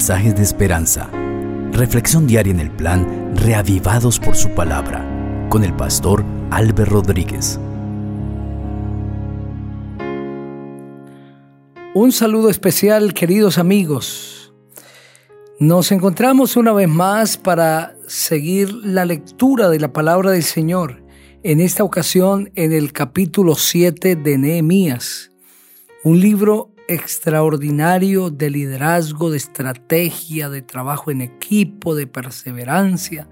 mensajes de esperanza. Reflexión diaria en el plan Reavivados por su palabra con el pastor Álvaro Rodríguez. Un saludo especial, queridos amigos. Nos encontramos una vez más para seguir la lectura de la palabra del Señor, en esta ocasión en el capítulo 7 de Nehemías, un libro extraordinario de liderazgo, de estrategia, de trabajo en equipo, de perseverancia,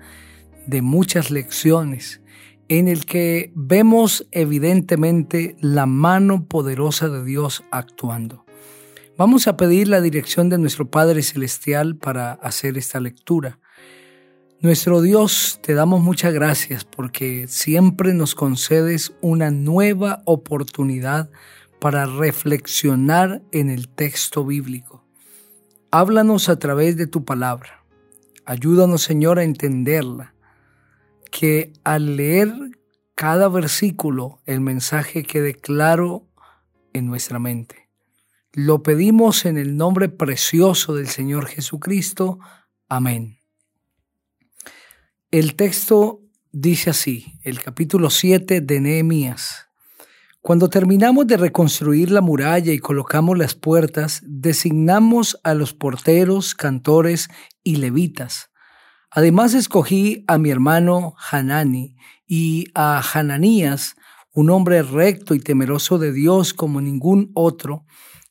de muchas lecciones, en el que vemos evidentemente la mano poderosa de Dios actuando. Vamos a pedir la dirección de nuestro Padre Celestial para hacer esta lectura. Nuestro Dios, te damos muchas gracias porque siempre nos concedes una nueva oportunidad para reflexionar en el texto bíblico. Háblanos a través de tu palabra. Ayúdanos, Señor, a entenderla. Que al leer cada versículo el mensaje quede claro en nuestra mente. Lo pedimos en el nombre precioso del Señor Jesucristo. Amén. El texto dice así, el capítulo 7 de Nehemías. Cuando terminamos de reconstruir la muralla y colocamos las puertas, designamos a los porteros, cantores y levitas. Además escogí a mi hermano Hanani y a Hananías, un hombre recto y temeroso de Dios como ningún otro,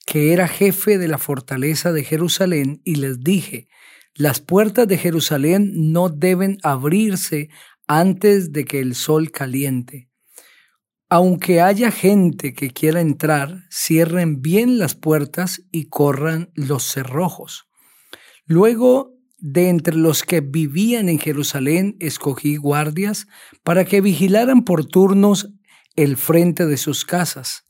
que era jefe de la fortaleza de Jerusalén, y les dije, las puertas de Jerusalén no deben abrirse antes de que el sol caliente. Aunque haya gente que quiera entrar, cierren bien las puertas y corran los cerrojos. Luego, de entre los que vivían en Jerusalén, escogí guardias para que vigilaran por turnos el frente de sus casas.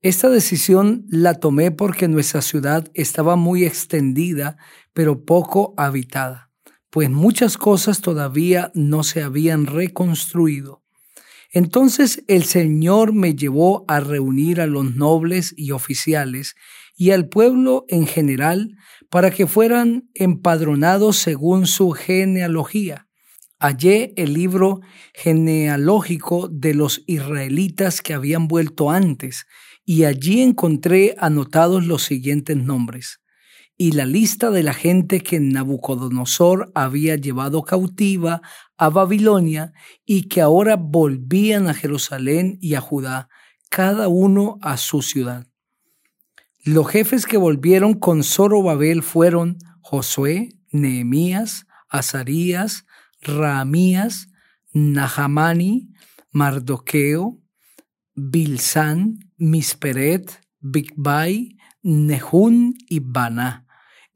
Esta decisión la tomé porque nuestra ciudad estaba muy extendida, pero poco habitada, pues muchas cosas todavía no se habían reconstruido. Entonces el Señor me llevó a reunir a los nobles y oficiales y al pueblo en general para que fueran empadronados según su genealogía. Hallé el libro genealógico de los israelitas que habían vuelto antes y allí encontré anotados los siguientes nombres y la lista de la gente que Nabucodonosor había llevado cautiva a Babilonia y que ahora volvían a Jerusalén y a Judá, cada uno a su ciudad. Los jefes que volvieron con Zorobabel fueron Josué, Nehemías, Azarías, Ramías, Nahamani, Mardoqueo, Bilsán, Misperet, Bigbai, Nehún y Baná.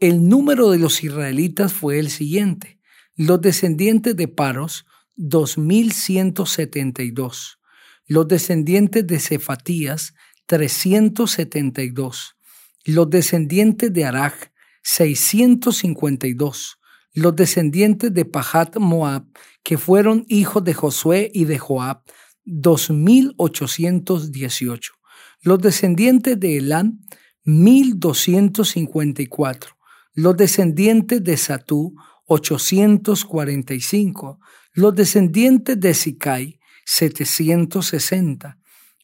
El número de los israelitas fue el siguiente. Los descendientes de Paros, 2172. Los descendientes de Cefatías, 372. Los descendientes de Araj, 652. Los descendientes de Pahat Moab, que fueron hijos de Josué y de Joab, 2818. Los descendientes de Elam, 1254 los descendientes de Satú, 845, los descendientes de Sicai, 760,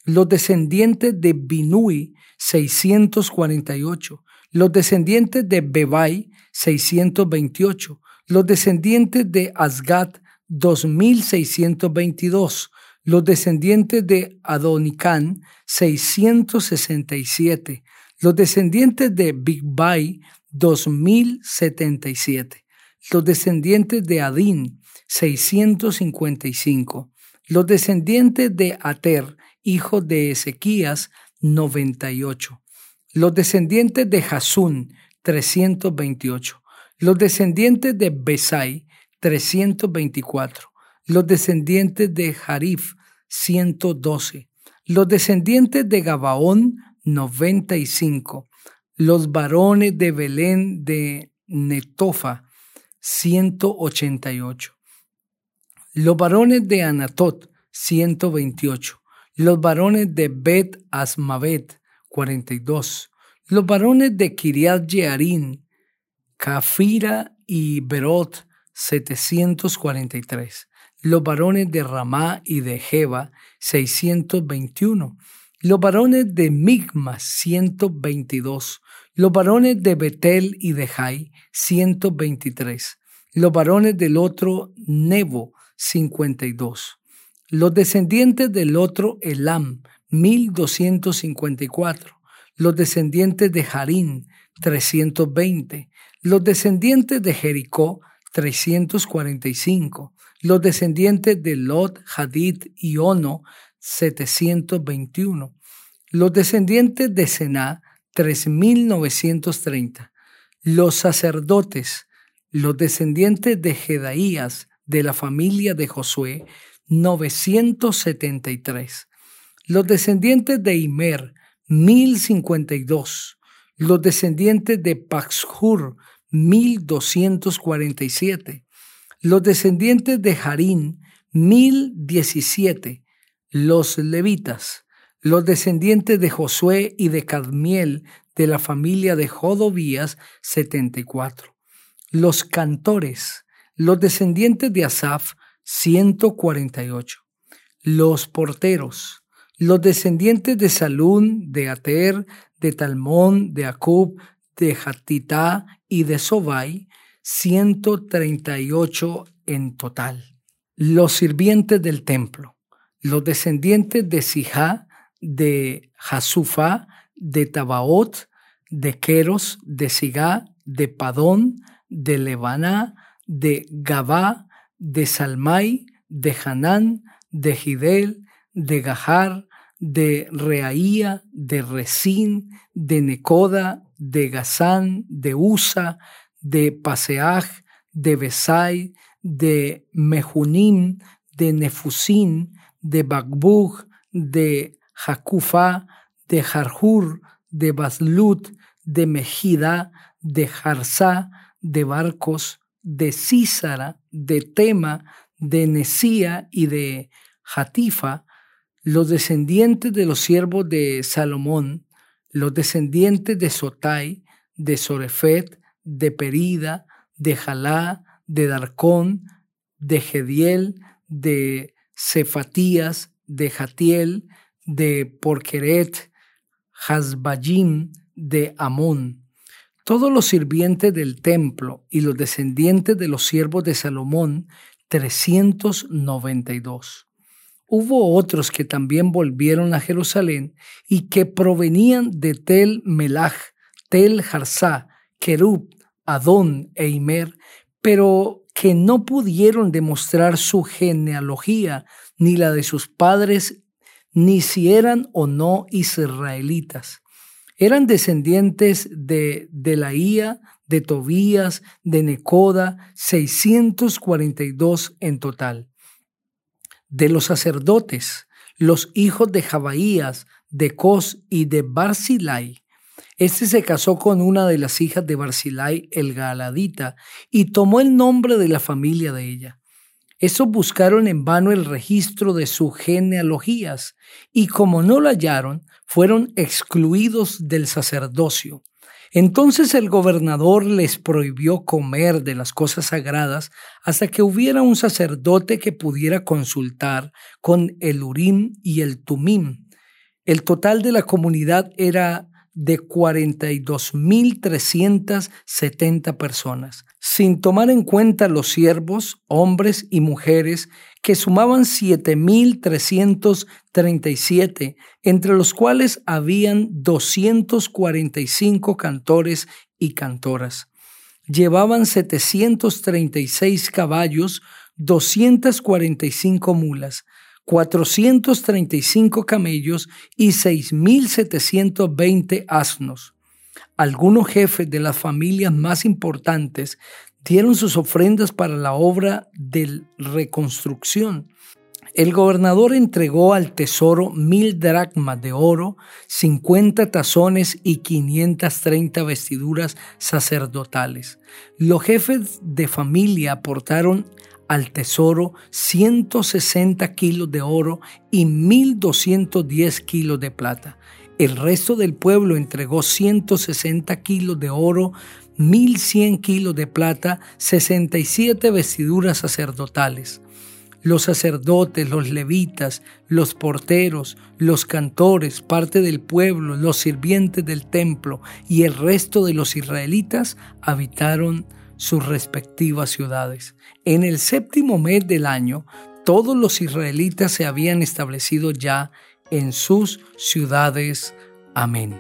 los descendientes de Binui, 648, los descendientes de Bebai, 628, los descendientes de Asgat, 2622, los descendientes de Adonicán, 667, los descendientes de Bigbai, 2077. Los descendientes de Adín, 655. Los descendientes de Ater, hijo de Ezequías, 98. Los descendientes de Jasún, 328. Los descendientes de Besai, 324. Los descendientes de Jarif, 112. Los descendientes de Gabaón, 95 los varones de Belén de Netofa, 188. Los varones de Anatot, 128. Los varones de Bet Asmavet, 42. Los varones de Kiriat Jearim, Cafira y Berot 743. Los varones de Ramá y de Jeba 621. Los varones de Migma 122. Los varones de Betel y de Jai 123. Los varones del otro Nebo 52. Los descendientes del otro Elam 1254. Los descendientes de Harín 320. Los descendientes de Jericó 345. Los descendientes de Lot, Hadid y Ono 721. Los descendientes de Sená 3930. Los sacerdotes, los descendientes de Jedaías de la familia de Josué 973. Los descendientes de Imer 1052. Los descendientes de Paxhur 1247. Los descendientes de Harín, 1017. Los levitas, los descendientes de Josué y de Cadmiel de la familia de Jodobías, 74. Los cantores, los descendientes de Asaf, 148. Los porteros, los descendientes de Salún, de Ater, de Talmón, de Acub, de Hatitá y de Sobai, 138 en total. Los sirvientes del templo, los descendientes de Sijá, de Jasufa, de Tabaot, de Queros, de Sigá, de Padón, de Lebaná, de Gabá, de Salmai, de Hanán, de Gidel, de Gahar, de Reaía, de Resín, de Necoda, de Gazán, de Usa, de Paseaj, de Besai, de Mejunim, de Nefusín, de Bagbug, de Jacufa, de Jarhur, de Baslut, de Mejida, de Jarsá, de Barcos, de Císara, de Tema, de Nesía y de Jatifa, los descendientes de los siervos de Salomón, los descendientes de Sotai, de Sorefet, de Perida, de Jalá, de Darcón, de Gediel, de Cefatías, de Jatiel, de Porqueret, Hasbayim, de Amón. Todos los sirvientes del templo y los descendientes de los siervos de Salomón, 392. Hubo otros que también volvieron a Jerusalén y que provenían de Tel Melach, Tel Harsá, Kerub, Adón e Imer, pero que no pudieron demostrar su genealogía ni la de sus padres, ni si eran o no israelitas. Eran descendientes de Delaía, de Tobías, de Necoda, 642 en total de los sacerdotes, los hijos de Jabaías, de Cos y de Barzilai. Este se casó con una de las hijas de Barzilai, el Galadita, y tomó el nombre de la familia de ella. Esos buscaron en vano el registro de sus genealogías, y como no lo hallaron, fueron excluidos del sacerdocio. Entonces el gobernador les prohibió comer de las cosas sagradas hasta que hubiera un sacerdote que pudiera consultar con el Urim y el Tumim. El total de la comunidad era de 42.370 personas, sin tomar en cuenta los siervos, hombres y mujeres, que sumaban 7.337, entre los cuales habían 245 cantores y cantoras. Llevaban 736 caballos, 245 mulas, 435 camellos y 6.720 asnos. Algunos jefes de las familias más importantes dieron sus ofrendas para la obra de reconstrucción. El gobernador entregó al tesoro mil dracmas de oro, 50 tazones y 530 vestiduras sacerdotales. Los jefes de familia aportaron al tesoro 160 kilos de oro y 1.210 kilos de plata. El resto del pueblo entregó 160 kilos de oro, 1100 kilos de plata, 67 vestiduras sacerdotales. Los sacerdotes, los levitas, los porteros, los cantores, parte del pueblo, los sirvientes del templo y el resto de los israelitas habitaron sus respectivas ciudades. En el séptimo mes del año, todos los israelitas se habían establecido ya en sus ciudades. Amén.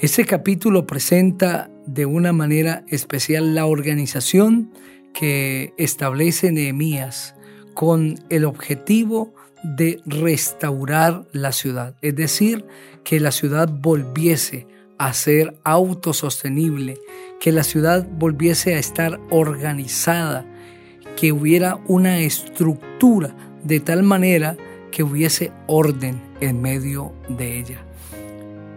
Ese capítulo presenta de una manera especial la organización que establece Nehemías con el objetivo de restaurar la ciudad, es decir, que la ciudad volviese a ser autosostenible, que la ciudad volviese a estar organizada, que hubiera una estructura de tal manera que hubiese orden en medio de ella.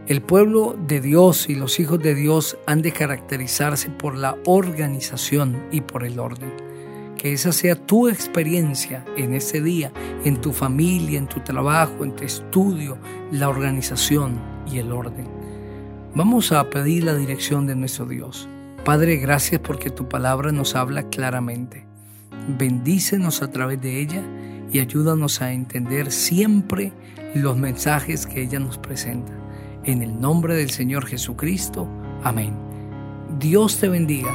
El pueblo de Dios y los hijos de Dios han de caracterizarse por la organización y por el orden. Que esa sea tu experiencia en ese día, en tu familia, en tu trabajo, en tu estudio, la organización y el orden. Vamos a pedir la dirección de nuestro Dios. Padre, gracias porque tu palabra nos habla claramente. Bendícenos a través de ella y ayúdanos a entender siempre los mensajes que ella nos presenta. En el nombre del Señor Jesucristo. Amén. Dios te bendiga